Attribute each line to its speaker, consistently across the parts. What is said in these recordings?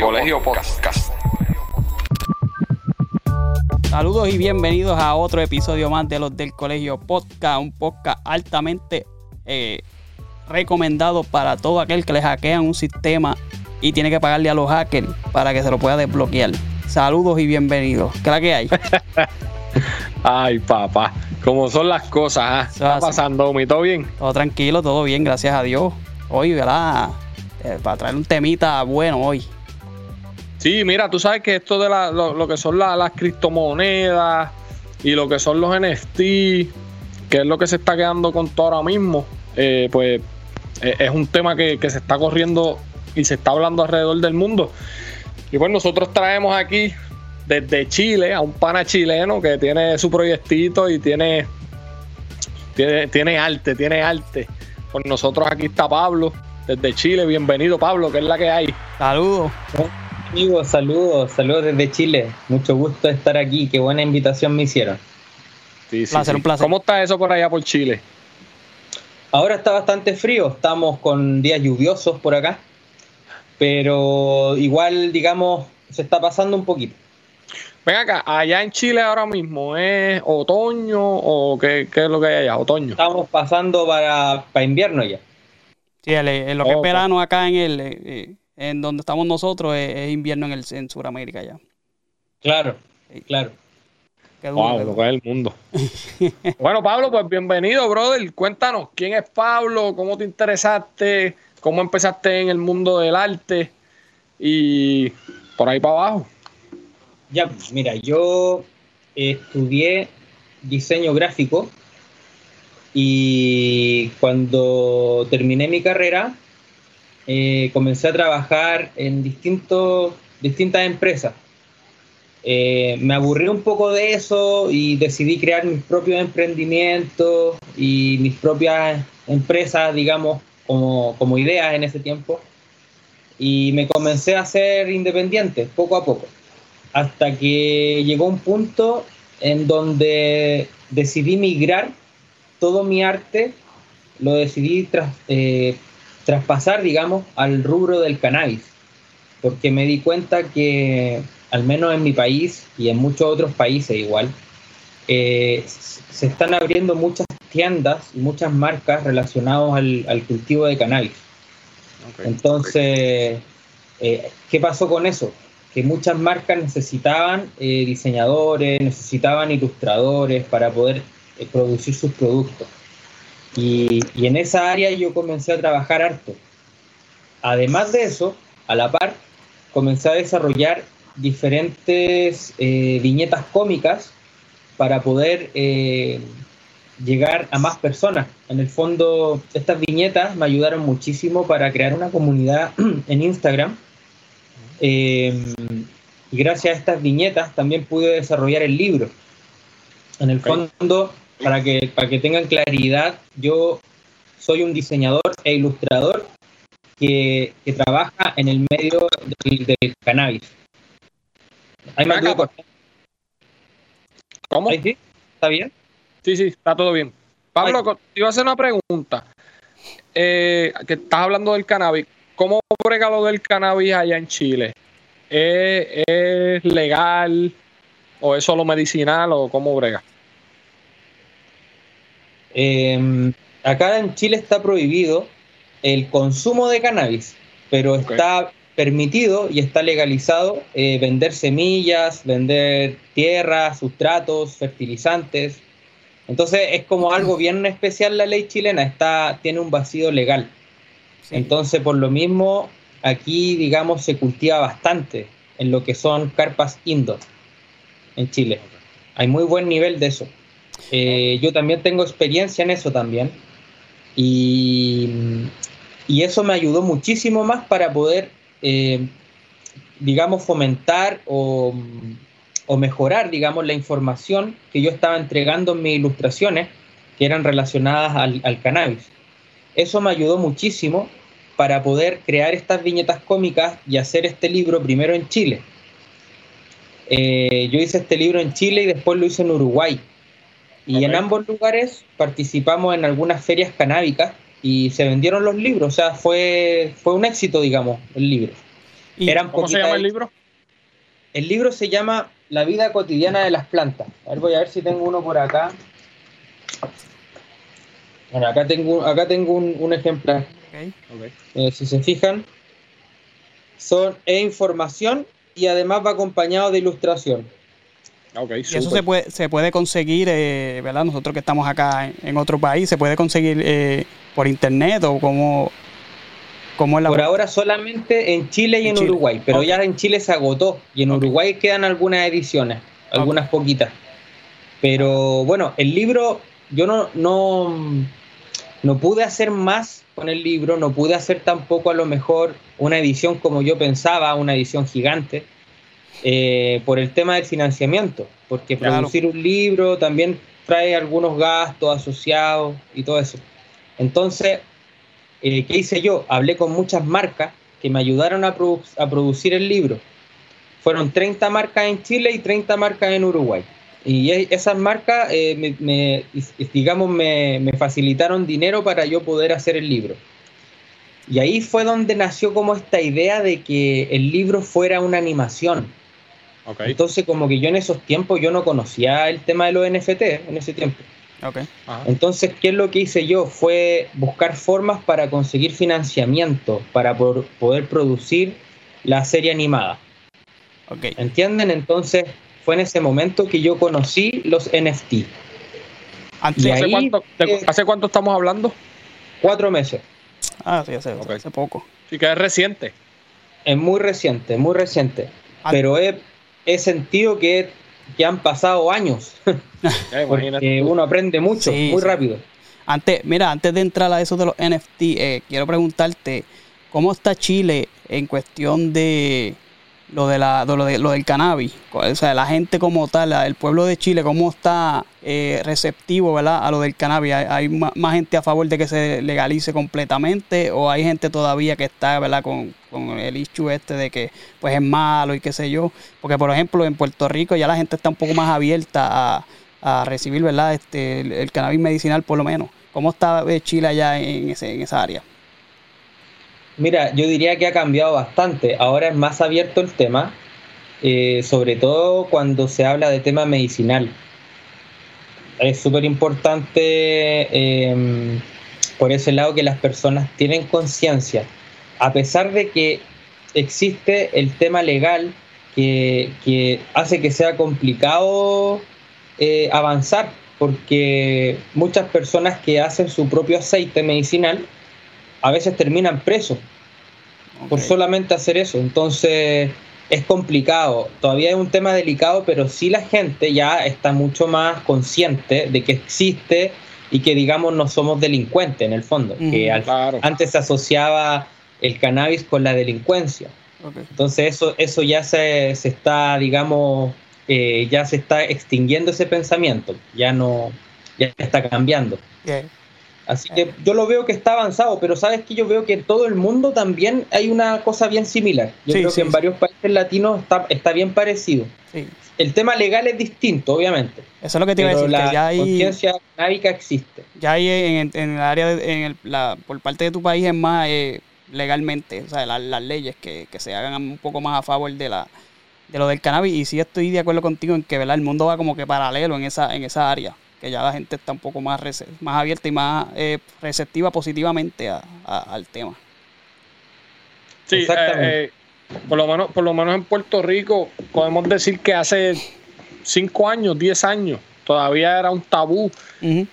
Speaker 1: Colegio Podcast.
Speaker 2: Saludos y bienvenidos a otro episodio más de los del Colegio Podcast, un podcast altamente eh, recomendado para todo aquel que le hackean un sistema y tiene que pagarle a los hackers para que se lo pueda desbloquear. Saludos y bienvenidos. ¿Qué la que hay?
Speaker 1: Ay, papá, como son las cosas, ¿ah? ¿Qué está pasando, mi? ¿Todo bien?
Speaker 2: Todo tranquilo, todo bien, gracias a Dios. Hoy, ¿verdad? Eh, para traer un temita bueno hoy.
Speaker 1: Sí, mira, tú sabes que esto de lo, que son las criptomonedas y lo que son los NFT, que es lo que se está quedando con todo ahora mismo, eh, pues eh, es un tema que, se está corriendo y se está hablando alrededor del mundo. Y pues nosotros traemos aquí desde Chile a un pana chileno que tiene su proyectito y tiene, tiene, tiene arte, tiene arte. Pues nosotros aquí está Pablo, desde Chile. Bienvenido, Pablo, que es la que hay.
Speaker 2: Saludos.
Speaker 3: Amigos, saludos, saludos desde Chile. Mucho gusto estar aquí. Qué buena invitación me hicieron.
Speaker 1: Sí, sí, placer, un placer. ¿Cómo está eso por allá por Chile?
Speaker 3: Ahora está bastante frío. Estamos con días lluviosos por acá. Pero igual, digamos, se está pasando un poquito.
Speaker 1: Ven acá, allá en Chile ahora mismo, ¿es otoño o qué, es lo que hay allá? ¿Otoño?
Speaker 3: Estamos pasando para, para invierno ya.
Speaker 2: Sí, en lo que es verano acá en el... Eh, eh, en donde estamos nosotros es, invierno en, el, en Sudamérica ya.
Speaker 3: Claro, claro.
Speaker 1: Qué wow, lo que es el mundo. bueno, Pablo, pues bienvenido, brother. Cuéntanos, ¿quién es Pablo? ¿Cómo te interesaste? ¿Cómo empezaste en el mundo del arte? Y por ahí para abajo.
Speaker 3: Ya, pues, mira, yo estudié diseño gráfico y cuando terminé mi carrera eh, comencé a trabajar en distintos, distintas empresas. Eh, me aburrí un poco de eso y decidí crear mis propios emprendimientos y mis propias empresas, digamos, como, como ideas en ese tiempo. Y me comencé a ser independiente poco a poco, hasta que llegó un punto en donde decidí migrar todo mi arte, lo decidí tras, eh, traspasar, digamos, al rubro del cannabis, porque me di cuenta que, al menos en mi país y en muchos otros países igual, eh, se están abriendo muchas tiendas y muchas marcas relacionadas al, cultivo de cannabis. Entonces, eh, ¿qué pasó con eso? Que muchas marcas necesitaban eh, diseñadores, necesitaban ilustradores para poder producir sus productos. Y, en esa área yo comencé a trabajar harto. Además de eso, a la par, comencé a desarrollar diferentes eh, viñetas cómicas para poder eh, llegar a más personas. En el fondo, estas viñetas me ayudaron muchísimo para crear una comunidad en Instagram. Eh, y gracias a estas viñetas también pude desarrollar el libro. En el fondo, para que, para que tengan claridad, yo soy un diseñador e ilustrador que, trabaja en el medio del, cannabis.
Speaker 1: ¿Cómo?
Speaker 3: sí? ¿Está bien?
Speaker 1: Sí, sí, está todo bien. Pablo, te iba a hacer una pregunta. Eh, que estás hablando del cannabis. ¿Cómo brega lo del cannabis allá en Chile? ¿Es, ¿Es, legal o es solo medicinal o cómo brega?
Speaker 3: Em, acá en Chile está prohibido el consumo de cannabis, pero está permitido y está legalizado eh, vender semillas, vender tierra, sustratos, fertilizantes. Entonces es como algo bien especial la ley chilena, está, tiene un vacío legal. Entonces por lo mismo aquí digamos se cultiva bastante en lo que son carpas indoor en Chile. Hay muy buen nivel de eso. Eh, yo también tengo experiencia en eso también. Y, eso me ayudó muchísimo más para poder, eh, digamos, fomentar o, mejorar, digamos, la información que yo estaba entregando en mis ilustraciones que eran relacionadas al, al cannabis. Eso me ayudó muchísimo para poder crear estas viñetas cómicas y hacer este libro primero en Chile. eh, yo hice este libro en Chile y después lo hice en Uruguay. Y en ambos lugares participamos en algunas ferias canábicas y se vendieron los libros, o sea, fue, fue un éxito, digamos, el libro.
Speaker 1: ¿Cómo se llama el libro?
Speaker 3: El libro se llama La vida cotidiana de las plantas. A ver, voy a ver si tengo uno por acá. Bueno, acá tengo, acá tengo un, ejemplar. Eh, si se fijan, son e información y además va acompañado de ilustración.
Speaker 2: Okay, y eso se puede, se puede conseguir, eh, ¿verdad? Nosotros que estamos acá en, otro país, ¿se puede conseguir eh, por internet o como
Speaker 3: cómo es la Por ahora solamente en Chile y en, Uruguay, pero ya en Chile se agotó y en Uruguay quedan algunas ediciones, algunas poquitas. Pero bueno, el libro, yo no, no, no pude hacer más con el libro, no pude hacer tampoco a lo mejor una edición como yo pensaba, una edición gigante, eh, por el tema del financiamiento, porque producir un libro también trae algunos gastos asociados y todo eso. Entonces, eh, ¿qué hice yo? Hablé con muchas marcas que me ayudaron a, a producir el libro. Fueron 30 marcas en Chile y 30 marcas en Uruguay. Y esas marcas, eh, me, digamos, me, facilitaron dinero para yo poder hacer el libro. Y ahí fue donde nació como esta idea de que el libro fuera una animación. Entonces, como que yo en esos tiempos yo no conocía el tema de los NFT en ese tiempo. Entonces, ¿qué es lo que hice yo? Fue buscar formas para conseguir financiamiento, para poder producir la serie animada. ¿Entienden? Entonces, fue en ese momento que yo conocí los NFT.
Speaker 1: ¿hace, cuánto, estamos hablando?
Speaker 3: Cuatro meses.
Speaker 2: Ah, sí, hace, poco.
Speaker 1: Sí, que es reciente.
Speaker 3: Es muy reciente, muy reciente. Pero he, sentido que, han pasado años. Porque uno aprende mucho, muy rápido.
Speaker 2: Antes, mira, antes de entrar a eso de los NFT, eh, quiero preguntarte, ¿cómo está Chile en cuestión de lo de la lo, de, lo del cannabis, o sea, la gente como tal, el pueblo de Chile, cómo está eh, receptivo, ¿verdad? A lo del cannabis, ¿Hay, más, gente a favor de que se legalice completamente o hay gente todavía que está, ¿verdad? Con, el issue este de que pues es malo y qué sé yo, porque por ejemplo en Puerto Rico ya la gente está un poco más abierta a, recibir, ¿verdad? Este, el, cannabis medicinal por lo menos. ¿Cómo está eh, Chile allá en, ese, en esa área?
Speaker 3: Mira, yo diría que ha cambiado bastante. Ahora es más abierto el tema, eh, sobre todo cuando se habla de tema medicinal. Es súper importante em, por ese lado que las personas tienen conciencia. A pesar de que existe el tema legal que, hace que sea complicado eh, avanzar, porque muchas personas que hacen su propio aceite medicinal a veces terminan presos por solamente hacer eso. Entonces es complicado. Todavía es un tema delicado, pero sí la gente ya está mucho más consciente de que existe y que digamos no somos delincuentes en el fondo. que antes se asociaba el cannabis con la delincuencia. Entonces eso, eso ya se, se está, digamos, eh, ya se está extinguiendo ese pensamiento. Ya no, ya está cambiando. Así que yo lo veo que está avanzado, pero sabes que yo veo que en todo el mundo también hay una cosa bien similar. Yo creo que en varios países latinos está, está bien parecido. El tema legal es distinto, obviamente.
Speaker 2: Eso es lo que te iba a decir.
Speaker 3: La
Speaker 2: ya hay,
Speaker 3: conciencia canábica existe.
Speaker 2: Ya hay en, el área, en el, la, por parte de tu país es más eh, legalmente, o sea, las leyes que, que, se hagan un poco más a favor de la de lo del cannabis. Y sí estoy de acuerdo contigo en que ¿verdad? el mundo va como que paralelo en esa, en esa área que ya la gente está un poco más, más abierta y más eh, receptiva positivamente al tema.
Speaker 1: Sí, eh, eh, por, lo menos, por lo menos en Puerto Rico podemos decir que hace 5 años, 10 años, todavía era un tabú.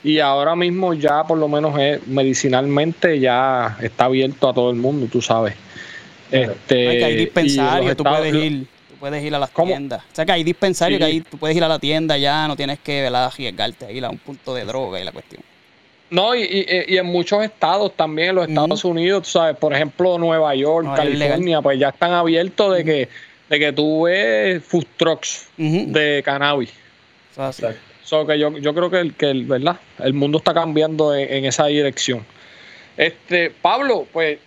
Speaker 1: Y ahora mismo ya por lo menos es, medicinalmente ya está abierto a todo el mundo, tú sabes.
Speaker 2: Este, hay dispensarios, tú puedes ir puedes ir a las tiendas. O sea que hay dispensarios que ahí tú puedes ir a la tienda ya, no tienes que ¿verdad? arriesgarte a ir a un punto de droga y la cuestión.
Speaker 1: No, y, en muchos estados también, en los Estados Unidos, tú sabes, por ejemplo, Nueva York, California, pues ya están abiertos de que de que tú ves food trucks de cannabis. So que yo, yo creo que el, que el, ¿verdad? el mundo está cambiando en, en, esa dirección. Este, Pablo, pues,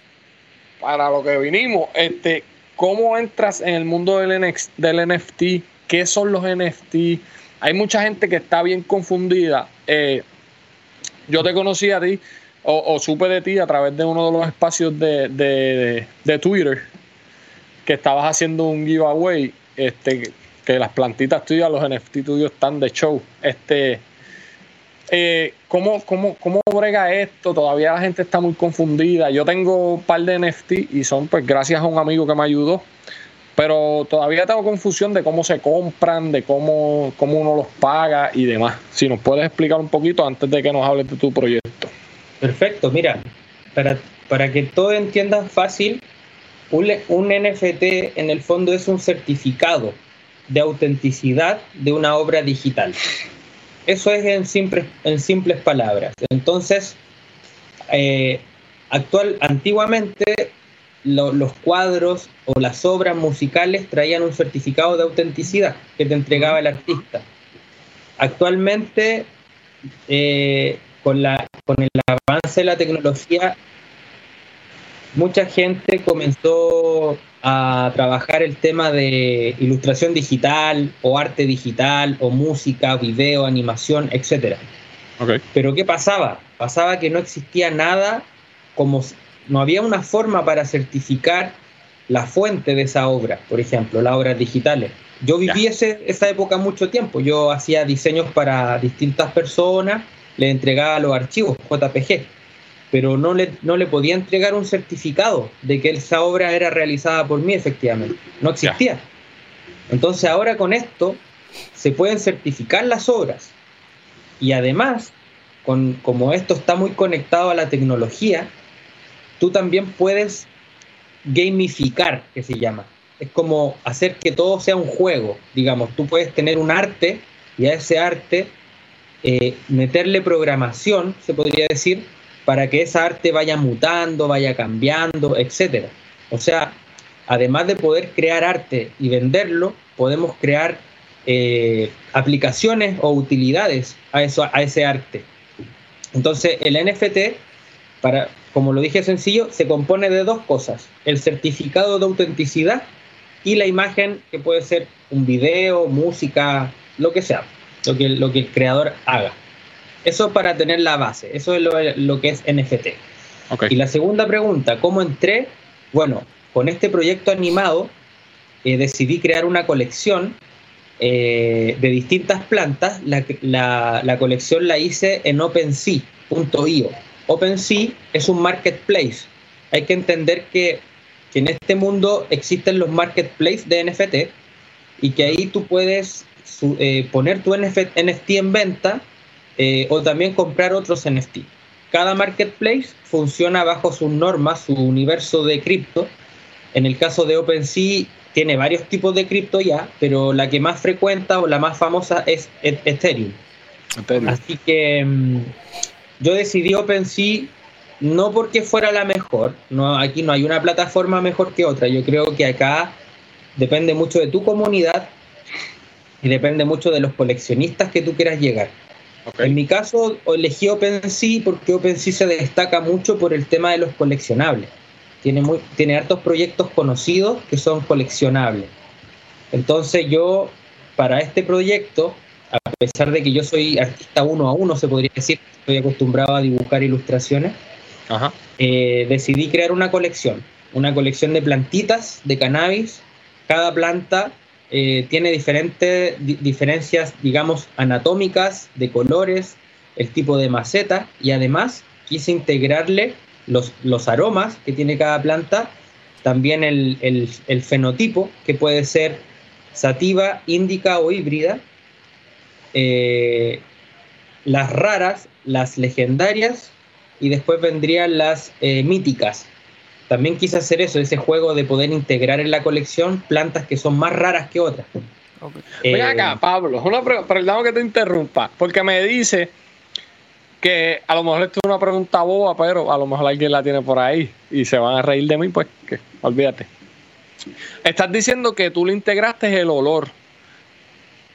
Speaker 1: para lo que vinimos, este, ¿Cómo entras en el mundo del, NFT qué son los NFT. Hay mucha gente que está bien confundida. Eh, yo te conocí a ti o, supe de ti a través de uno de los espacios de, Twitter que estabas haciendo un giveaway, este, que las plantitas tuyas, los NFT tuyos están de show. Este, eh, ¿cómo, cómo, cómo brega esto? Todavía la gente está muy confundida. Yo tengo un par de NFT y son pues gracias a un amigo que me ayudó. Pero todavía tengo confusión de cómo se compran, de cómo, cómo uno los paga y demás. Si nos puedes explicar un poquito antes de que nos hables de tu proyecto.
Speaker 3: Perfecto, mira, para, para que todo entiendan fácil, un, un NFT en el fondo es un certificado de autenticidad de una obra digital. Eso es en, simples, en simples palabras. Entonces, eh, actual, antiguamente los cuadros o las obras musicales traían un certificado de autenticidad que te entregaba el artista. Actualmente, eh, con, la, con el avance de la tecnología, mucha gente comenzó a trabajar el tema de ilustración digital o arte digital o música, video, animación, etc. Pero ¿qué pasaba? Pasaba que no existía nada como no había una forma para certificar la fuente de esa obra, por ejemplo, las obras digitales. Yo viví esa época mucho tiempo, yo hacía diseños para distintas personas, le entregaba los archivos JPG pero no le, no le podía entregar un certificado de que esa obra era realizada por mí efectivamente. No existía. Entonces ahora con esto se pueden certificar las obras y además, con, como esto está muy conectado a la tecnología, tú también puedes gamificar, que se llama. Es como hacer que todo sea un juego, digamos. Tú puedes tener un arte y a ese arte eh, meterle programación, se podría decir, para que esa arte vaya mutando, vaya cambiando, etc. O sea, además de poder crear arte y venderlo, podemos crear eh, aplicaciones o utilidades a, eso, a ese arte. Entonces, el NFT, para, como lo dije sencillo, se compone de dos cosas, el certificado de autenticidad y la imagen que puede ser un video, música, lo que sea, lo que, lo que el creador haga. Eso para tener la base, eso es lo, que es NFT. Y la segunda pregunta, ¿cómo entré? Bueno, con este proyecto animado eh, decidí crear una colección eh, de distintas plantas. La, colección la hice en OpenSea.io. OpenSea es un marketplace. Hay que entender que, en este mundo existen los marketplaces de NFT y que ahí tú puedes eh, poner tu NFT en venta eh, o también comprar otros NFT. Cada marketplace funciona bajo sus normas, su universo de cripto. En el caso de OpenSea tiene varios tipos de cripto ya, pero la que más frecuenta o la más famosa es e-, Ethereum. Así que mm, yo decidí OpenSea no porque fuera la mejor, no, aquí no hay una plataforma mejor que otra, yo creo que acá depende mucho de tu comunidad y depende mucho de los coleccionistas que tú quieras llegar. En mi caso, elegí OpenSea porque OpenSea se destaca mucho por el tema de los coleccionables. Tiene, muy, tiene hartos proyectos conocidos que son coleccionables. Entonces yo, para este proyecto, a pesar de que yo soy artista uno a uno, se podría decir, estoy acostumbrado a dibujar ilustraciones, eh, decidí crear una colección, una colección de plantitas de cannabis. Cada planta eh, tiene diferentes diferencias, digamos, anatómicas, de colores, el tipo de maceta y además quise integrarle los, los aromas que tiene cada planta, también el, el, fenotipo, que puede ser sativa, índica o híbrida, eh, las raras, las legendarias y después vendrían las eh, míticas, también quise hacer eso, ese juego de poder integrar en la colección plantas que son más raras que otras.
Speaker 1: Okay. acá, eh, Pablo, una perdón que te interrumpa, porque me dice que a lo mejor esto es una pregunta boba, pero a lo mejor alguien la tiene por ahí y se van a reír de mí, pues que olvídate. Estás diciendo que tú le integraste el olor.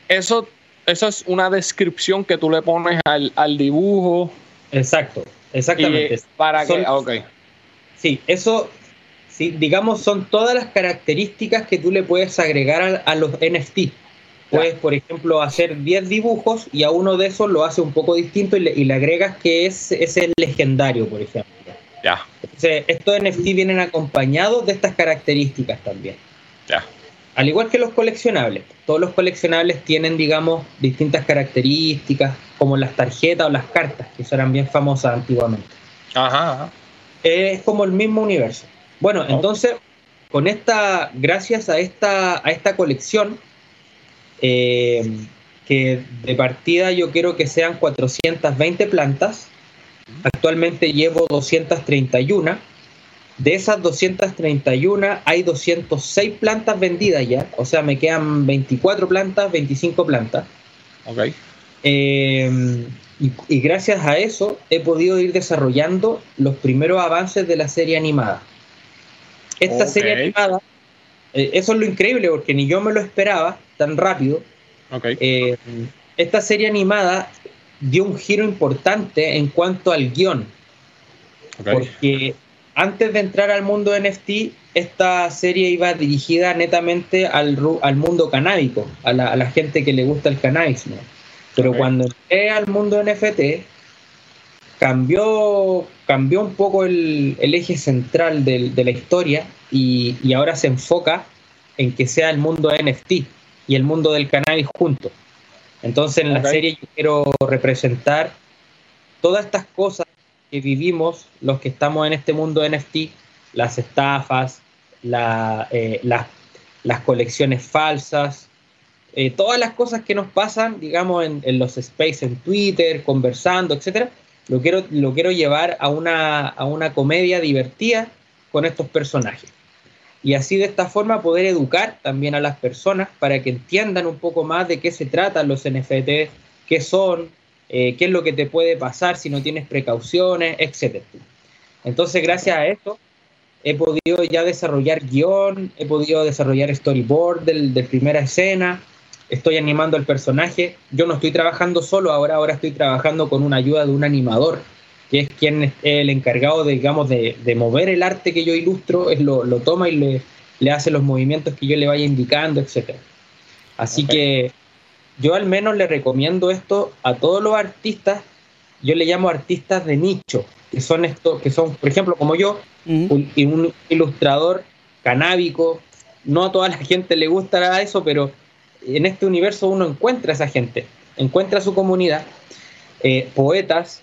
Speaker 1: Eso, eso es una descripción que tú le pones al, dibujo.
Speaker 3: Exacto, exactamente.
Speaker 1: para que, ok
Speaker 3: Sí, eso, sí, digamos, son todas las características que tú le puedes agregar a, los NFT. Puedes, por ejemplo, hacer 10 dibujos y a uno de esos lo hace un poco distinto y le, agregas que es, es el legendario, por ejemplo.
Speaker 1: Ya.
Speaker 3: Entonces, estos NFT vienen acompañados de estas características también.
Speaker 1: Ya.
Speaker 3: Al igual que los coleccionables. Todos los coleccionables tienen, digamos, distintas características, como las tarjetas o las cartas, que eran bien famosas antiguamente.
Speaker 1: Ajá.
Speaker 3: Es como el mismo universo. Bueno, entonces, con esta, gracias a esta, a esta colección, eh, que de partida yo quiero que sean 420 plantas. Actualmente llevo 231. De esas 231 hay 206 plantas vendidas ya. O sea, me quedan 24 plantas, 25 plantas.
Speaker 1: Ok.
Speaker 3: Eh, y, gracias a eso he podido ir desarrollando los primeros avances de la serie animada. Esta serie animada, eh, eso es lo increíble porque ni yo me lo esperaba tan rápido. Eh, esta serie animada dio un giro importante en cuanto al guion. Porque antes de entrar al mundo NFT, esta serie iba dirigida netamente al, al mundo canábico, a la, gente que le gusta el cannabis. Pero cuando entré al mundo NFT, cambió, cambió un poco el, eje central de la historia y, y, ahora se enfoca en que sea el mundo NFT y el mundo del cannabis juntos. Entonces en la serie yo quiero representar todas estas cosas que vivimos los que estamos en este mundo NFT, las estafas, eh, las colecciones falsas, eh, todas las cosas que nos pasan, digamos, en, los space en Twitter, conversando, etcétera, lo quiero, lo quiero llevar a una, a una comedia divertida con estos personajes y así de esta forma poder educar también a las personas para que entiendan un poco más de qué se tratan los NFT, qué son, eh, qué es lo que te puede pasar si no tienes precauciones, etc. Entonces, gracias a esto, he podido ya desarrollar guion, he podido desarrollar storyboard del, de primera escena, estoy animando al personaje. Yo no estoy trabajando solo ahora, ahora estoy trabajando con una ayuda de un animador que es quien es el encargado, de, digamos, de, mover el arte que yo ilustro, es lo, toma y le, le, hace los movimientos que yo le vaya indicando, etc. Así que yo al menos le recomiendo esto a todos los artistas, yo le llamo artistas de nicho, que son estos, que son, por ejemplo, como yo, un, un, ilustrador canábico, no a toda la gente le gustará eso, pero en este universo uno encuentra a esa gente, encuentra a su comunidad, eh, poetas,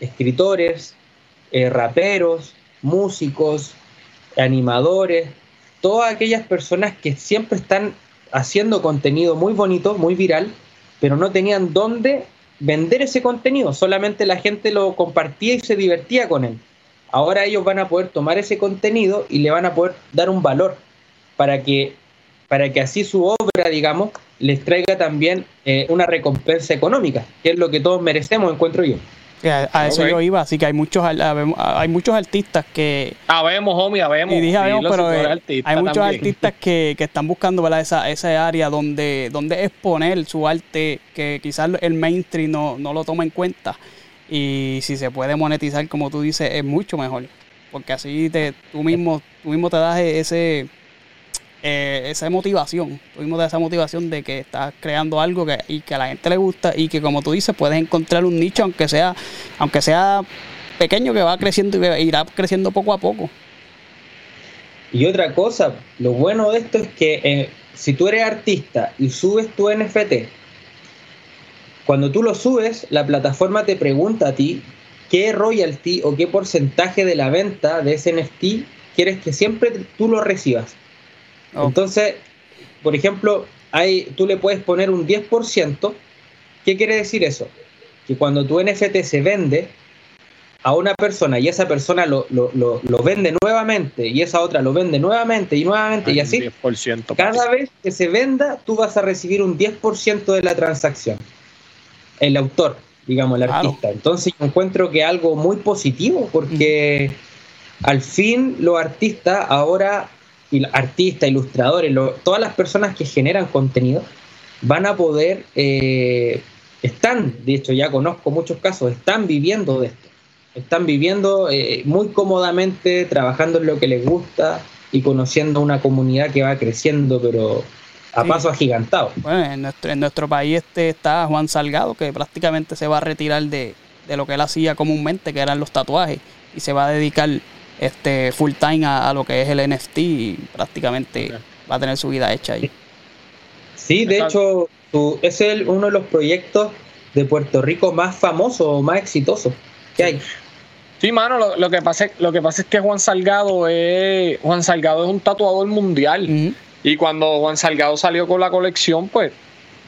Speaker 3: escritores, eh, raperos, músicos, animadores, todas aquellas personas que siempre están haciendo contenido muy bonito, muy viral, pero no tenían dónde vender ese contenido, solamente la gente lo compartía y se divertía con él. Ahora ellos van a poder tomar ese contenido y le van a poder dar un valor para que, para que así su obra, digamos, les traiga también eh, una recompensa económica, que es lo que todos merecemos, encuentro yo.
Speaker 2: A, eso yo iba, así que hay muchos hay muchos artistas que.
Speaker 1: Habemos, homie, habemos.
Speaker 2: Y dije pero eh, hay muchos artistas que, están buscando ¿verdad? Esa, esa área donde, donde exponer su arte, que quizás el mainstream no, no lo toma en cuenta. Y si se puede monetizar, como tú dices, es mucho mejor. Porque así te, tú mismo, tú mismo te das ese eh, esa motivación, tuvimos de esa motivación de que estás creando algo que, y que a la gente le gusta y que como tú dices puedes encontrar un nicho aunque sea, aunque sea pequeño que va creciendo y irá creciendo poco a poco.
Speaker 3: Y otra cosa, lo bueno de esto es que eh, si tú eres artista y subes tu NFT, cuando tú lo subes, la plataforma te pregunta a ti qué royalty o qué porcentaje de la venta de ese NFT quieres que siempre tú lo recibas. Entonces, por ejemplo, hay, tú le puedes poner un 10%. ¿Qué quiere decir eso? Que cuando tu NFT se vende a una persona y esa persona lo, vende nuevamente y esa otra lo vende nuevamente y nuevamente y así, cada vez que se venda tú vas a recibir un 10% de la transacción. El autor, digamos, el artista. Entonces yo encuentro que algo muy positivo porque al fin los artistas ahora artistas, ilustradores, todas las personas que generan contenido van a poder, eh, están, de hecho ya conozco muchos casos, están viviendo de esto, están viviendo eh, muy cómodamente, trabajando en lo que les gusta y conociendo una comunidad que va creciendo, pero a paso agigantado.
Speaker 2: Bueno, en nuestro, en nuestro país este está Juan Salgado, que prácticamente se va a retirar de, lo que él hacía comúnmente, que eran los tatuajes, y se va a dedicar este full time a, lo que es el NFT y prácticamente va a tener su vida hecha ahí.
Speaker 3: Sí, de hecho, es el, uno de los proyectos de Puerto Rico más famosos o más exitosos que hay.
Speaker 1: Sí, mano, lo, que pasa, lo que pasa es que Juan Salgado es, Juan Salgado es un tatuador mundial. Y cuando Juan Salgado salió con la colección, pues,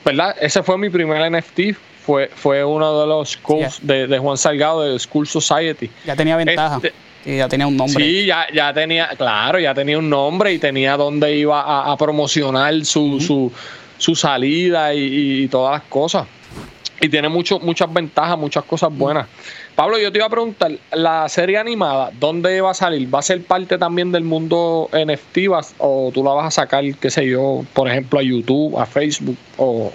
Speaker 1: ¿verdad? Ese fue mi primer NFT. Fue, fue uno de los schools de, Juan Salgado, de School Society.
Speaker 2: Ya tenía ventaja. Este, ya tenía un nombre.
Speaker 1: Sí, ya, ya tenía, claro, ya tenía un nombre y tenía dónde iba a, promocionar su, su, su, salida y, y, todas las cosas. Y tiene mucho, muchas ventajas, muchas cosas buenas. Pablo, yo te iba a preguntar, la serie animada, ¿dónde va a salir? ¿Va a ser parte también del mundo NFT o tú la vas a sacar, qué sé yo, por ejemplo, a YouTube, a Facebook o,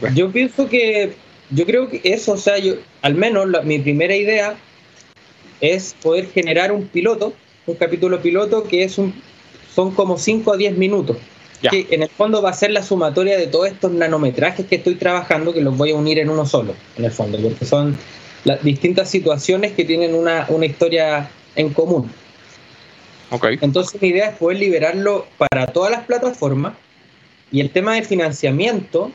Speaker 1: qué?
Speaker 3: Yo pienso que, yo creo que eso, o sea, yo, al menos mi primera idea es poder generar un piloto, un capítulo piloto que es un, son como 5 a 10 minutos. Que en el fondo va a ser la sumatoria de todos estos nanometrajes que estoy trabajando, que los voy a unir en uno solo, en el fondo, porque son las distintas situaciones que tienen una, historia en común.
Speaker 1: Okay.
Speaker 3: Entonces mi idea es poder liberarlo para todas las plataformas y el tema del financiamiento,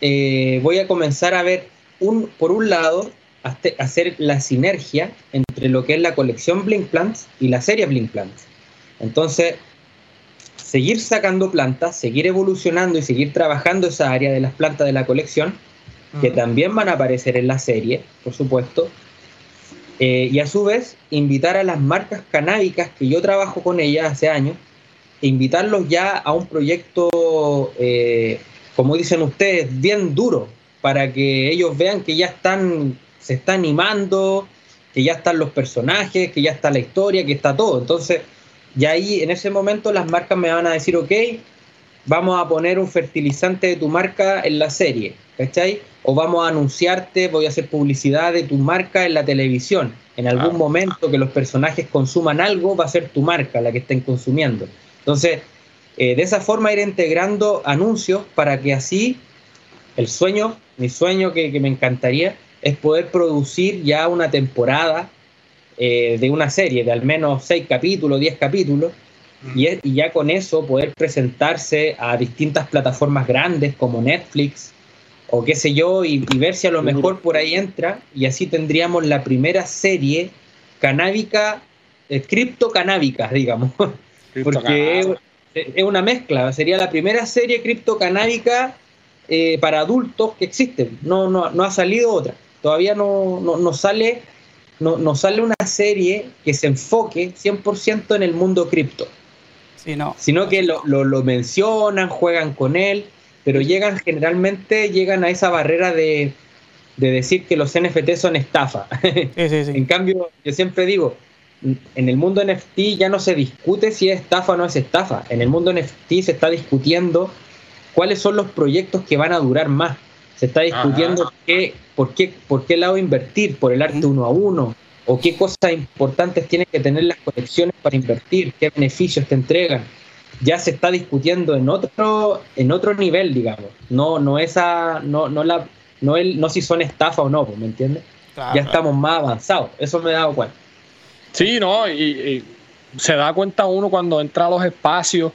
Speaker 3: eh, voy a comenzar a ver, un, por un lado, hacer la sinergia entre lo que es la colección Blink Plants y la serie Blink Plants. Entonces, seguir sacando plantas, seguir evolucionando y seguir trabajando esa área de las plantas de la colección que también van a aparecer en la serie, por supuesto. Eh, y a su vez, invitar a las marcas canábicas, que yo trabajo con ellas hace años, e invitarlos ya a un proyecto, eh, como dicen ustedes, bien duro, para que ellos vean que ya están, se está animando, que ya están los personajes, que ya está la historia, que está todo. Entonces, ya ahí en ese momento las marcas me van a decir, ok, vamos a poner un fertilizante de tu marca en la serie, ¿cachai? o vamos a anunciarte, voy a hacer publicidad de tu marca en la televisión. En algún ah. momento que los personajes consuman algo, va a ser tu marca la que estén consumiendo. Entonces, eh, de esa forma ir integrando anuncios para que así el sueño, mi sueño que, me encantaría, es poder producir ya una temporada eh, de una serie de al menos seis capítulos, diez capítulos, y, y ya con eso poder presentarse a distintas plataformas grandes como Netflix, o qué sé yo, y, ver si a lo mejor por ahí entra, y así tendríamos la primera serie canábica, eh, criptocanábica, digamos, porque es, una mezcla, sería la primera serie criptocanábica eh, para adultos que existe, no, no, no ha salido otra, todavía no, no, sale, no, no, sale una serie que se enfoque 100% en el mundo cripto, sino que lo, lo, lo mencionan, juegan con él, pero llegan generalmente llegan a esa barrera de, decir que los NFT son estafa. en cambio, yo siempre digo, en el mundo NFT ya no se discute si es estafa o no es estafa. En el mundo NFT se está discutiendo cuáles son los proyectos que van a durar más. Se está discutiendo qué, por, qué, por qué lado invertir, por el arte uno a uno, o qué cosas importantes tienen que tener las colecciones para invertir, qué beneficios te entregan ya se está discutiendo en otro, en otro nivel, digamos. No, no esa, no, no la, no el, no si son estafa o no, ¿me entiendes? ya estamos más avanzados. Eso me he dado cuenta.
Speaker 1: Sí, no, y, se da cuenta uno cuando entra a los espacios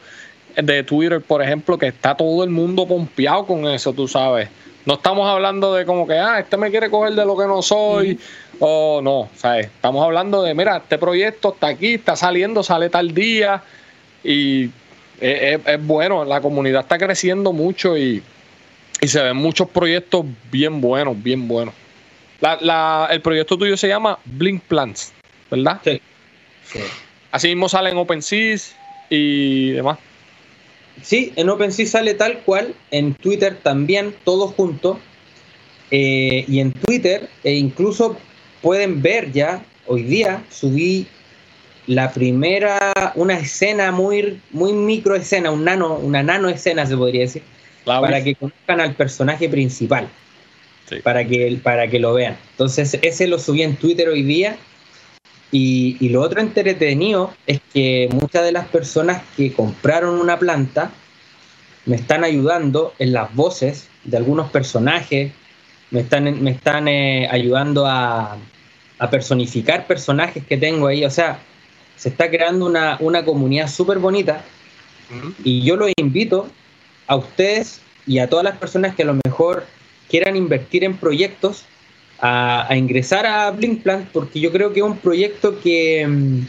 Speaker 1: de Twitter, por ejemplo, que está todo el mundo pompeado con eso, tú sabes. No estamos hablando de como que, ah, este me quiere coger de lo que no soy, o no, ¿sabes? Estamos hablando de, mira, este proyecto está aquí, está saliendo, sale tal día, y es, bueno, la comunidad está creciendo mucho y, se ven muchos proyectos bien buenos, bien buenos. el proyecto tuyo se llama Blink Plants, ¿verdad?
Speaker 3: Sí.
Speaker 1: Así mismo sale en OpenSea y demás.
Speaker 3: Sí, en OpenSea sale tal cual, en Twitter también, todo junto. Eh, y en Twitter, e incluso pueden ver ya, hoy día subí la primera, una escena muy, muy micro escena, un nano, una nano escena se podría decir, para que conozcan al personaje principal, para, que, para que lo vean. Entonces ese lo subí en Twitter hoy día y, y, lo otro entretenido es que muchas de las personas que compraron una planta me están ayudando en las voces de algunos personajes, me están, me están eh, ayudando a, a, personificar personajes que tengo ahí. O sea, se está creando una, una comunidad súper bonita y yo los invito a ustedes y a todas las personas que a lo mejor quieran invertir en proyectos a, ingresar a Blinkplant porque yo creo que es un proyecto que, mm,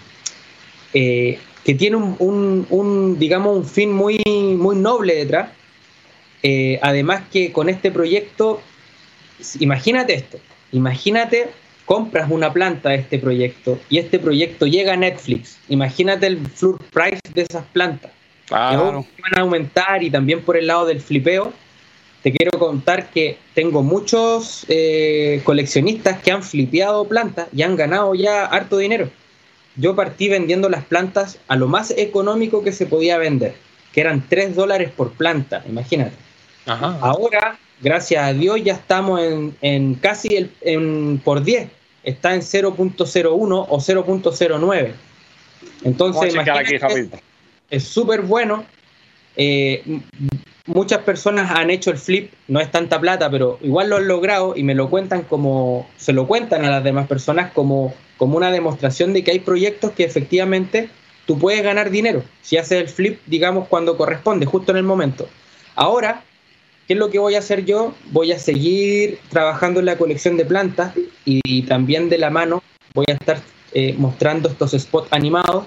Speaker 3: eh, que tiene un, un, digamos, un fin muy, muy noble detrás. Eh, además que con este proyecto, imagínate esto, imagínate compras una planta de este proyecto y este proyecto llega a Netflix. Imagínate el floor price de esas plantas. Claro. van a aumentar y también por el lado del flipeo te quiero contar que tengo muchos eh, coleccionistas que han flipeado plantas y han ganado ya harto dinero. Yo partí vendiendo las plantas a lo más económico que se podía vender, que eran 3 dólares por planta, imagínate. Ahora, gracias a Dios, ya estamos en, casi el, en, por 10. Está en 0.01 o 0.09. Entonces, es súper bueno. Eh, muchas personas han hecho el flip, no es tanta plata, pero igual lo han logrado y me lo cuentan como, se lo cuentan a las demás personas como, como una demostración de que hay proyectos que efectivamente tú puedes ganar dinero si haces el flip, digamos, cuando corresponde, justo en el momento. Ahora, ¿qué es lo que voy a hacer yo? Voy a seguir trabajando en la colección de plantas y, también de la mano voy a estar eh, mostrando estos spots animados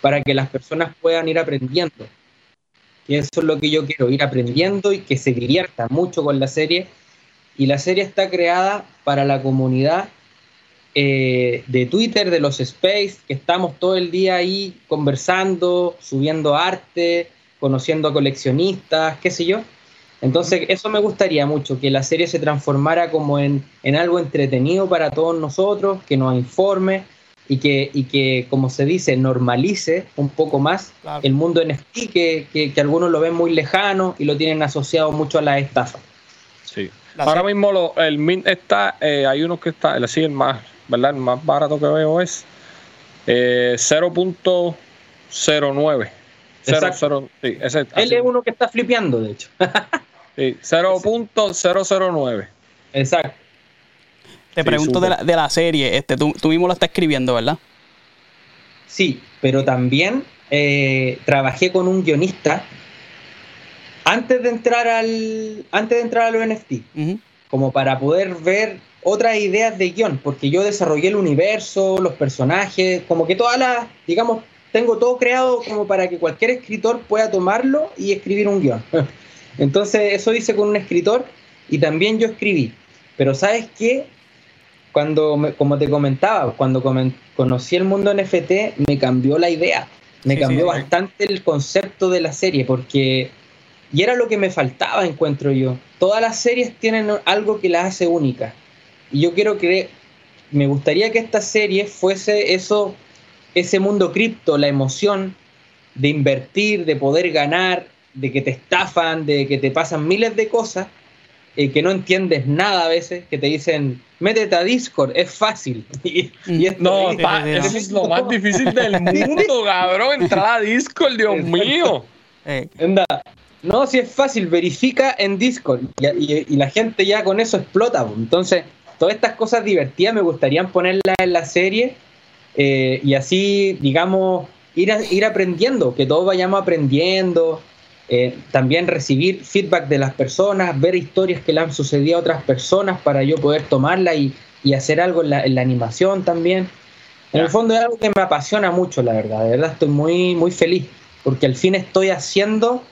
Speaker 3: para que las personas puedan ir aprendiendo y eso es lo que yo quiero, ir aprendiendo y que se divierta mucho con la serie. Y la serie está creada para la comunidad eh, de Twitter, de los Space, que estamos todo el día ahí conversando, subiendo arte, conociendo a coleccionistas, qué sé yo. Entonces, eso me gustaría mucho, que la serie se transformara como en, en algo entretenido para todos nosotros, que nos informe y que, y que, como se dice, normalice un poco más el mundo NFT, que, que, algunos lo ven muy lejano y lo tienen asociado mucho a la estafa.
Speaker 1: Sí. Ahora mismo lo, el Mint está, eh, hay uno que está, el, sí, el más, ¿verdad? El más barato que veo es eh, 0.09.
Speaker 3: sí, ese, Él es uno que está flipeando, de hecho.
Speaker 1: sí, 0.009.
Speaker 3: Exacto.
Speaker 2: Te pregunto de la, de la, serie, este, tú, mismo lo estás escribiendo, ¿verdad?
Speaker 3: Sí, pero también eh, trabajé con un guionista antes de entrar al antes de entrar a los NFT, como para poder ver otras ideas de guion, porque yo desarrollé el universo, los personajes, como que todas las, digamos, tengo todo creado como para que cualquier escritor pueda tomarlo y escribir un guion. Entonces eso hice con un escritor y también yo escribí. Pero ¿sabes qué? Cuando, como te comentaba, cuando conocí el mundo NFT, me cambió la idea, me cambió bastante el concepto de la serie, porque, y era lo que me faltaba, encuentro yo. Todas las series tienen algo que las hace únicas. Y yo quiero que, me gustaría que esta serie fuese eso, ese mundo cripto, la emoción de invertir, de poder ganar, de que te estafan, de que te pasan miles de cosas, eh, que no entiendes nada a veces, que te dicen, métete a Discord, es fácil. Y,
Speaker 1: no, eso es lo más difícil del mundo, cabrón, entrar a Discord, Dios mío.
Speaker 3: Eh. No, si es fácil, verifica en Discord y, la gente ya con eso explota. Entonces, todas estas cosas divertidas me gustaría ponerlas en la serie eh, y así, digamos, ir, ir aprendiendo, que todos vayamos aprendiendo. Eh, también recibir feedback de las personas, ver historias que le han sucedido a otras personas para yo poder tomarla y, hacer algo en la, animación también. En el fondo es algo que me apasiona mucho, la verdad. De verdad estoy muy, muy feliz porque al fin estoy haciendo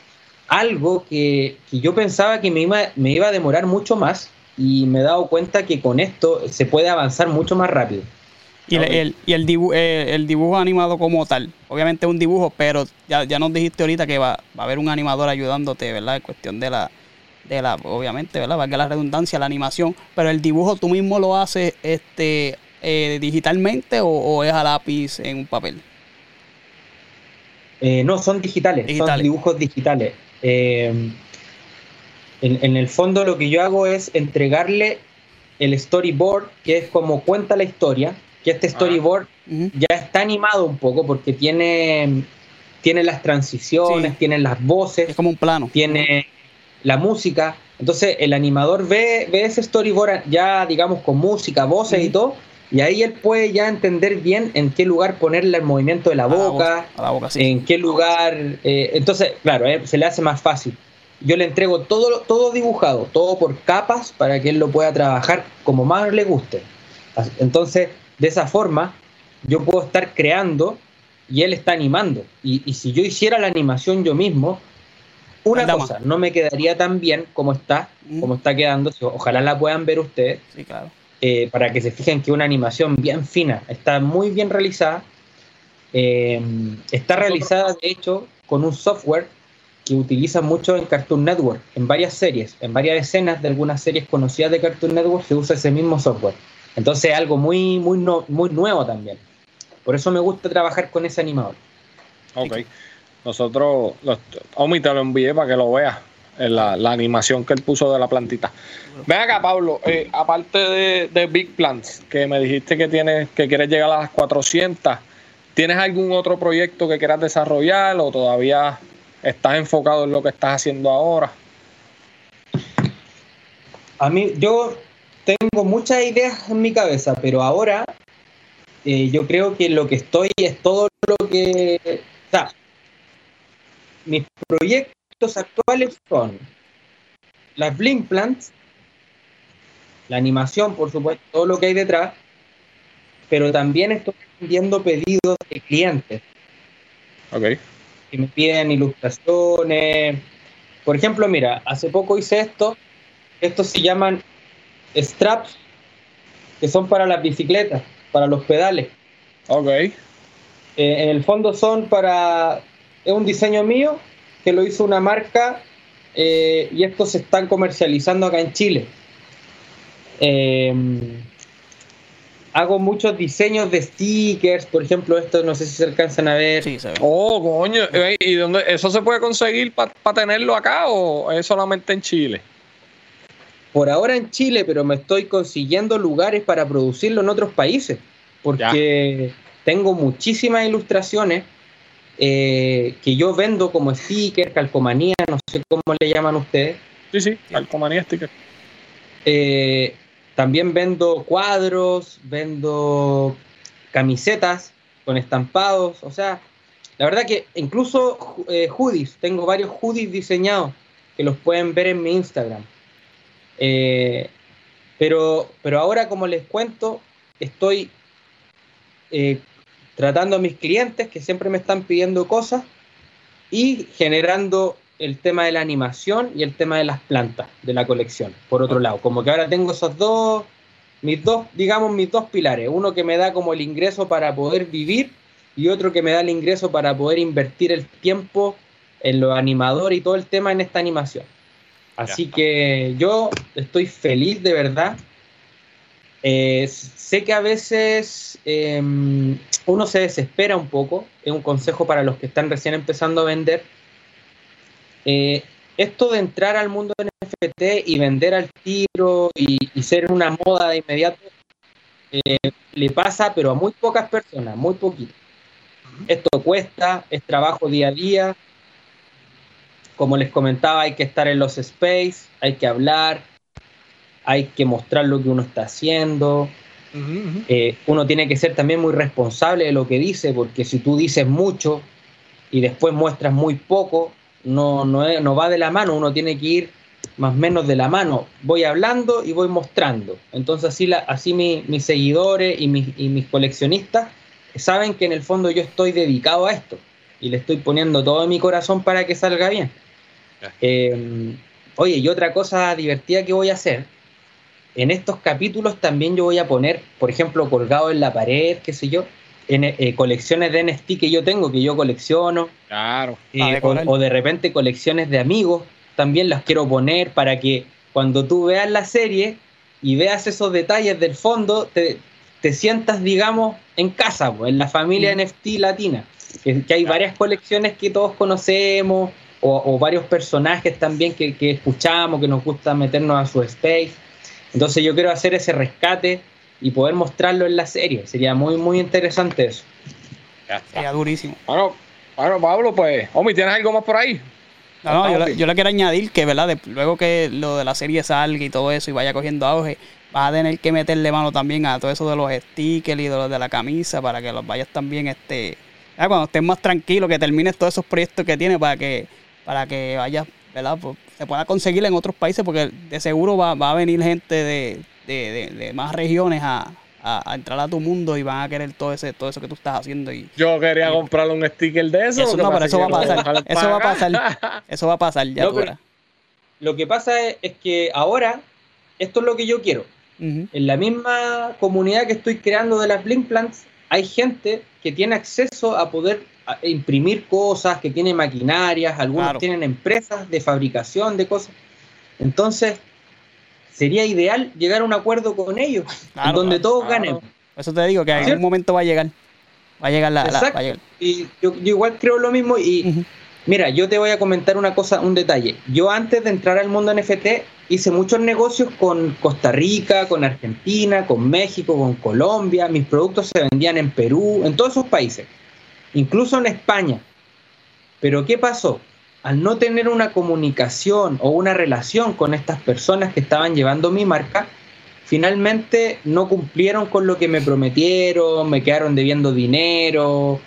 Speaker 3: algo que, yo pensaba que me iba, me iba a demorar mucho más y me he dado cuenta que con esto se puede avanzar mucho más rápido.
Speaker 2: Y, el, y el, dibujo, eh, el dibujo animado como tal, obviamente es un dibujo, pero ya, ya nos dijiste ahorita que va, va a haber un animador ayudándote, ¿verdad? En cuestión de la, de la, obviamente, ¿verdad? Valga la redundancia, la animación, pero el dibujo tú mismo lo haces este, eh, digitalmente o, es a lápiz en un papel?
Speaker 3: Eh, no, son digitales, son dibujos digitales. en, en, el fondo lo que yo hago es entregarle el storyboard, que es como cuenta la historia, que este storyboard ya está animado un poco porque tiene, tiene las transiciones,
Speaker 2: Sí.
Speaker 3: tiene las voces,
Speaker 2: Es como un plano.
Speaker 3: tiene la música. Entonces el animador ve, ve ese storyboard ya, digamos, con música, voces y todo, y ahí él puede ya entender bien en qué lugar ponerle el movimiento de la
Speaker 2: A la
Speaker 3: boca,
Speaker 2: A la boca, sí.
Speaker 3: en qué lugar. eh, entonces, claro, eh, se le hace más fácil. Yo le entrego todo, todo dibujado, todo por capas para que él lo pueda trabajar como más le guste. Entonces, de esa forma, yo puedo estar creando y él está animando. Y, y si yo hiciera la animación yo mismo, una cosa, no me quedaría tan bien como está,
Speaker 2: Mm.
Speaker 3: como está quedando. Ojalá la puedan ver ustedes
Speaker 2: Sí, claro.
Speaker 3: eh, para que se fijen que una animación bien fina, está muy bien realizada. Eh, está realizada, de hecho, con un software que utiliza mucho en Cartoon Network, en varias series, en varias escenas de algunas series conocidas de Cartoon Network se usa ese mismo software. Entonces es algo muy, muy, no- muy nuevo también. Por eso me gusta trabajar con ese animador.
Speaker 1: Ok. Nosotros, los, Omi, te lo envié para que lo veas. La, la animación que él puso de la plantita. Ven acá, Pablo. eh, aparte de, de Big Plants, que me dijiste que tienes, que quieres llegar a las 400, ¿tienes algún otro proyecto que quieras desarrollar o todavía estás enfocado en lo que estás haciendo ahora?
Speaker 3: A mí, yo tengo muchas ideas en mi cabeza, pero ahora eh, yo creo que lo que estoy es todo lo que. O sea, mis proyectos actuales son las Blink Plants, la animación, por supuesto, todo lo que hay detrás, pero también estoy atendiendo pedidos de clientes
Speaker 1: Ok.
Speaker 3: que me piden ilustraciones. Por ejemplo, mira, hace poco hice esto. Estos se llaman straps, que son para las bicicletas, para los pedales.
Speaker 1: Ok.
Speaker 3: Eh, en el fondo son para... Es un diseño mío que lo hizo una marca eh, y estos se están comercializando acá en Chile. Eh, hago muchos diseños de stickers, por ejemplo, estos no sé si se alcanzan a ver.
Speaker 2: Sí, se ve.
Speaker 1: Oh, coño. ¿Y dónde, eso se puede conseguir para tenerlo acá o es solamente en Chile?
Speaker 3: Por ahora en Chile, pero me estoy consiguiendo lugares para producirlo en otros países, porque tengo muchísimas ilustraciones eh, que yo vendo como sticker, calcomanía, no sé cómo le llaman ustedes.
Speaker 1: Sí, sí. Calcomanía sticker.
Speaker 3: Eh, también vendo cuadros, vendo camisetas con estampados, o sea, la verdad que incluso eh, hoodies, tengo varios hoodies diseñados que los pueden ver en mi Instagram. Eh, pero, pero ahora, como les cuento, estoy eh, tratando a mis clientes que siempre me están pidiendo cosas y generando el tema de la animación y el tema de las plantas de la colección, por otro lado. Como que ahora tengo esos dos, mis dos, digamos, mis dos pilares. Uno que me da como el ingreso para poder vivir y otro que me da el ingreso para poder invertir el tiempo en lo animador y todo el tema en esta animación. Así que yo estoy feliz de verdad. Eh, sé que a veces eh, uno se desespera un poco, es un consejo para los que están recién empezando a vender. Eh, esto de entrar al mundo del NFT y vender al tiro y, y ser una moda de inmediato, eh, le pasa, pero a muy pocas personas, muy poquito. Esto cuesta, es trabajo día a día. Como les comentaba, hay que estar en los space, hay que hablar, hay que mostrar lo que uno está haciendo. Eh, uno tiene que ser también muy responsable de lo que dice, porque si tú dices mucho y después muestras muy poco, no, no, es- no va de la mano, uno tiene que ir más o menos de la mano. Voy hablando y voy mostrando. Entonces así, la, así mi- mis seguidores y mis, y mis coleccionistas saben que en el fondo yo estoy dedicado a esto y le estoy poniendo todo mi corazón para que salga bien. Eh, oye, y otra cosa divertida que voy a hacer, en estos capítulos también yo voy a poner, por ejemplo, colgado en la pared, qué sé yo, en, eh, colecciones de NFT que yo tengo, que yo colecciono,
Speaker 1: Claro.
Speaker 3: eh,
Speaker 2: Ah,
Speaker 3: o, o de repente colecciones de amigos, también las quiero poner para que cuando tú veas la serie y veas esos detalles del fondo, te, te sientas, digamos, en casa, pues, en la familia
Speaker 2: Mm.
Speaker 3: NFT latina. Que, que hay varias colecciones que todos conocemos, o, o varios personajes también que, que escuchamos, que nos gusta meternos a su space. Entonces yo quiero hacer ese rescate y poder mostrarlo en la serie. Sería muy, muy interesante eso.
Speaker 1: Ya.
Speaker 2: Sería durísimo.
Speaker 1: Bueno, Bueno, Pablo, pues, Omi, ¿tienes algo más por ahí?
Speaker 2: No, no, yo, le, quiero añadir que, ¿verdad? luego que lo de la serie salga y todo eso y vaya cogiendo auge, vas a tener que meterle mano también a todo eso de los stickers y de los de la camisa para que los vayas también, este, cuando estés más tranquilo, que termines todos esos proyectos que tienes para que, para que vayas, ¿verdad? Pues, se pueda conseguir en otros países porque de seguro va, va a venir gente de, de, de más regiones a, a, entrar a tu mundo y van a querer todo ese todo eso que tú estás haciendo. Y,
Speaker 1: Yo quería comprarle un sticker de eso.
Speaker 2: eso no, pero eso va a pasar. Eso va a pasar. Eso va a pasar ya.
Speaker 3: lo que pasa es, que ahora, esto es lo que yo quiero. En la misma comunidad que estoy creando de las Blink Plants, hay gente que tiene acceso a poder imprimir cosas, que tiene maquinarias, algunos tienen empresas de fabricación de cosas. Entonces, sería ideal llegar a un acuerdo con ellos, donde todos ganen.
Speaker 2: Eso te digo, que en algún momento va a llegar. Va a llegar la...
Speaker 3: Exacto. Y yo, igual creo lo mismo y... Mira, yo te voy a comentar una cosa, un detalle. Yo antes de entrar al mundo NFT hice muchos negocios con Costa Rica, con Argentina, con México, con Colombia. Mis productos se vendían en Perú, en todos esos países, incluso en España. Pero ¿qué pasó? al no tener una comunicación o una relación con estas personas que estaban llevando mi marca, finalmente no cumplieron con lo que me prometieron, me quedaron debiendo dinero,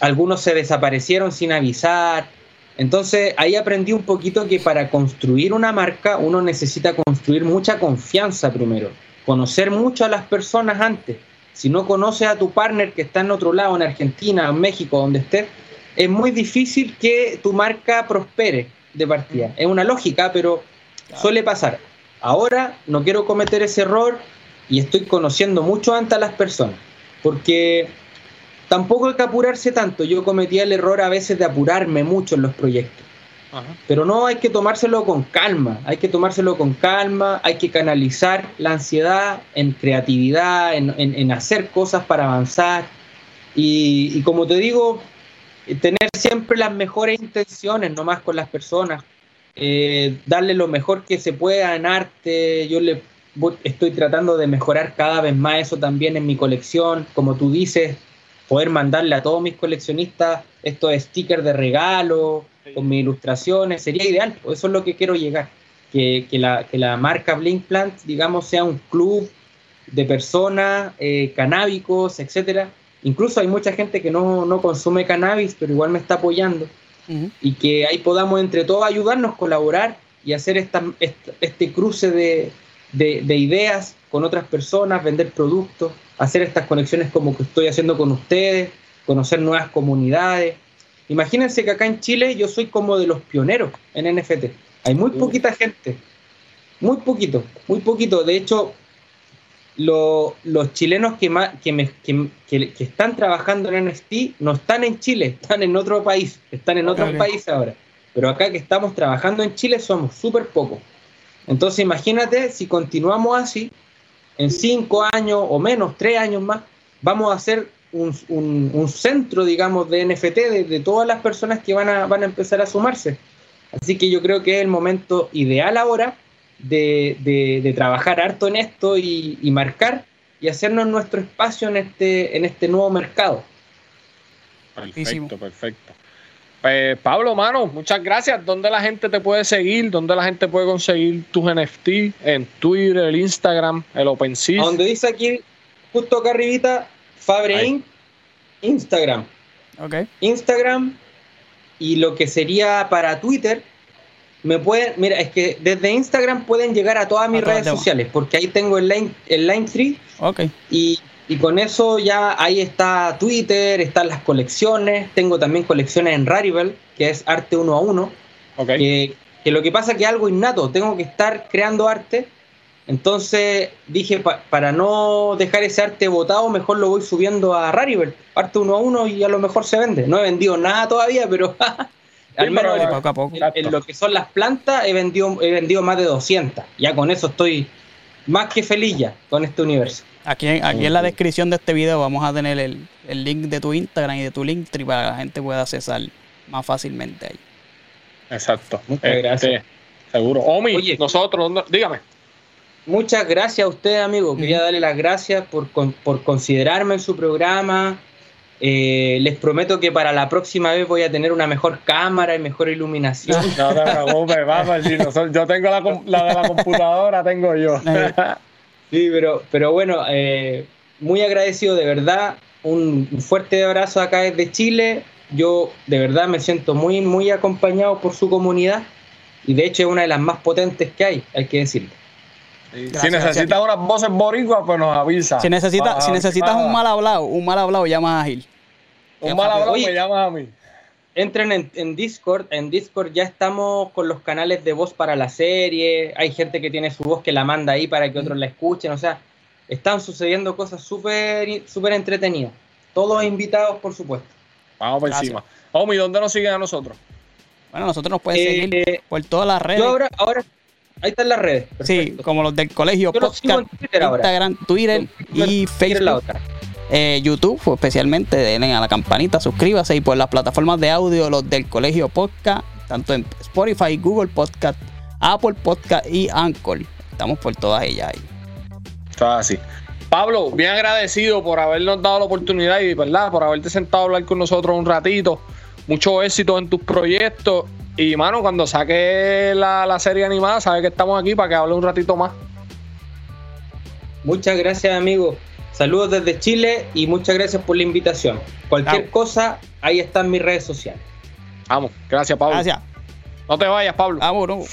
Speaker 3: algunos se desaparecieron sin avisar. Entonces ahí aprendí un poquito que para construir una marca uno necesita construir mucha confianza primero, conocer mucho a las personas antes. Si no conoces a tu partner que está en otro lado, en Argentina, en México, donde estés, es muy difícil que tu marca prospere de partida. Es una lógica, pero suele pasar. Ahora no quiero cometer ese error y estoy conociendo mucho antes a las personas, porque tampoco hay que apurarse tanto. Yo cometía el error a veces de apurarme mucho en los proyectos. Pero no hay que tomárselo con calma, hay que tomárselo con calma, hay que canalizar la ansiedad en creatividad, en, hacer cosas para avanzar. y, como te digo, tener siempre las mejores intenciones nomás con las personas, eh, darle lo mejor que se pueda en arte. Yo le estoy tratando de mejorar cada vez más eso también en mi colección, como tú dices, poder mandarle a todos mis coleccionistas estos stickers de regalo con mis ilustraciones, sería ideal, eso es lo que quiero llegar, que, la, que la marca Blink Plant, digamos, sea un club de personas, eh, canábicos, etcétera, Incluso hay mucha gente que no, consume cannabis, pero igual me está apoyando. Y que ahí podamos entre todos ayudarnos, colaborar y hacer esta, este cruce de, ideas con otras personas, vender productos, hacer estas conexiones como que estoy haciendo con ustedes, conocer nuevas comunidades. Imagínense que acá en Chile yo soy como de los pioneros en NFT. Hay muy poquita gente, muy poquito, muy poquito. De hecho, los chilenos que, que, están trabajando en NFT no están en Chile, están en otro país, están en otro país ahora. Pero acá que estamos trabajando en Chile somos súper pocos. Entonces imagínate si continuamos así, en cinco años o menos, tres años más, vamos a hacer un, centro, digamos, de NFT de, todas las personas que van a, van a empezar a sumarse. Así que yo creo que es el momento ideal ahora de, trabajar harto en esto y, marcar y hacernos nuestro espacio en este, en este nuevo mercado.
Speaker 1: Perfecto, perfecto. Pues Pablo, mano, muchas gracias. ¿Dónde la gente te puede seguir? ¿Dónde la gente puede conseguir tus NFT? En Twitter, el Instagram, el OpenSea.
Speaker 3: Donde dice aquí, justo acá arribita, Fabre Instagram.
Speaker 2: Okay.
Speaker 3: Instagram y lo que sería para Twitter, me pueden, mira, es que desde Instagram pueden llegar a todas mis redes sociales, porque ahí tengo el line, el line tree.
Speaker 2: Okay.
Speaker 3: Y, con eso ya ahí está Twitter, están las colecciones, tengo también colecciones en Rarible, que es arte uno a uno.
Speaker 1: Okay.
Speaker 3: Que, lo que pasa es que es algo innato, tengo que estar creando arte. Entonces dije, para no dejar ese arte botado, mejor lo voy subiendo a Rarible, arte uno a uno y a lo mejor se vende. No he vendido nada todavía, pero Al menos poco a poco. En, lo que son las plantas he vendido, he vendido más de 200. Ya con eso estoy más que feliz ya con este universo.
Speaker 2: Aquí, aquí en la descripción de este video vamos a tener el, link de tu Instagram y de tu Linktree para que la gente pueda accesar más fácilmente ahí.
Speaker 1: Exacto. Muchas este, gracias. Seguro. Omi, nosotros, dígame.
Speaker 3: Muchas gracias a usted, amigo. Quería darle las gracias por, por considerarme en su programa, Eh, les prometo que para la próxima vez voy a tener una mejor cámara y mejor iluminación.
Speaker 1: No te preocupes, papá, si nosotros- yo tengo la, la de la computadora, tengo yo.
Speaker 2: Eh,
Speaker 3: Sí, pero, pero bueno, eh, muy agradecido de verdad. Un fuerte abrazo acá desde Chile. Yo de verdad me siento muy, muy acompañado por su comunidad y de hecho es una de las más potentes que hay, hay que decirlo.
Speaker 1: Si necesitas unas voces boricuas, pues nos avisa.
Speaker 2: si necesitas,
Speaker 1: Pa-
Speaker 2: si necesitas
Speaker 1: pa-
Speaker 2: un mal hablado, un mal hablado, llamas a Gil.
Speaker 1: un mal hablado, me llamas a mí.
Speaker 3: Entren en, en Discord, en Discord ya estamos con los canales de voz para la serie, hay gente que tiene su voz que la manda ahí para que otros la escuchen, o sea, están sucediendo cosas súper súper entretenidas. Todos invitados, por supuesto.
Speaker 1: Vamos por
Speaker 2: Gracias.
Speaker 1: encima. Omi, ¿dónde nos siguen a nosotros?
Speaker 2: Bueno, nosotros nos pueden
Speaker 3: Eh,
Speaker 2: seguir por todas las redes.
Speaker 3: Yo ahora, ahora, ahí están las redes.
Speaker 2: Sí, como los del colegio,
Speaker 3: Yo los sigo
Speaker 2: podcast,
Speaker 3: en Twitter ahora.
Speaker 2: Instagram, Twitter y
Speaker 3: la
Speaker 2: Facebook,
Speaker 3: otra.
Speaker 2: eh, YouTube, pues, especialmente denle a la campanita, suscríbase y por las plataformas de audio, los del colegio podcast, tanto en Spotify, Google Podcast, Apple Podcast y Anchor. Estamos por todas ellas ahí.
Speaker 1: Está así. Pablo, bien agradecido por habernos dado la oportunidad y verdad, por haberte sentado a hablar con nosotros un ratito. Mucho éxito en tus proyectos. Y mano, cuando saque la, la serie animada, sabe que estamos aquí para que hable un ratito más.
Speaker 3: Muchas gracias, amigo. Saludos desde Chile y muchas gracias por la invitación. Cualquier cosa, ahí están mis redes sociales.
Speaker 1: Vamos, gracias, Pablo.
Speaker 2: Gracias.
Speaker 1: No te vayas, Pablo.
Speaker 2: Vamos, no.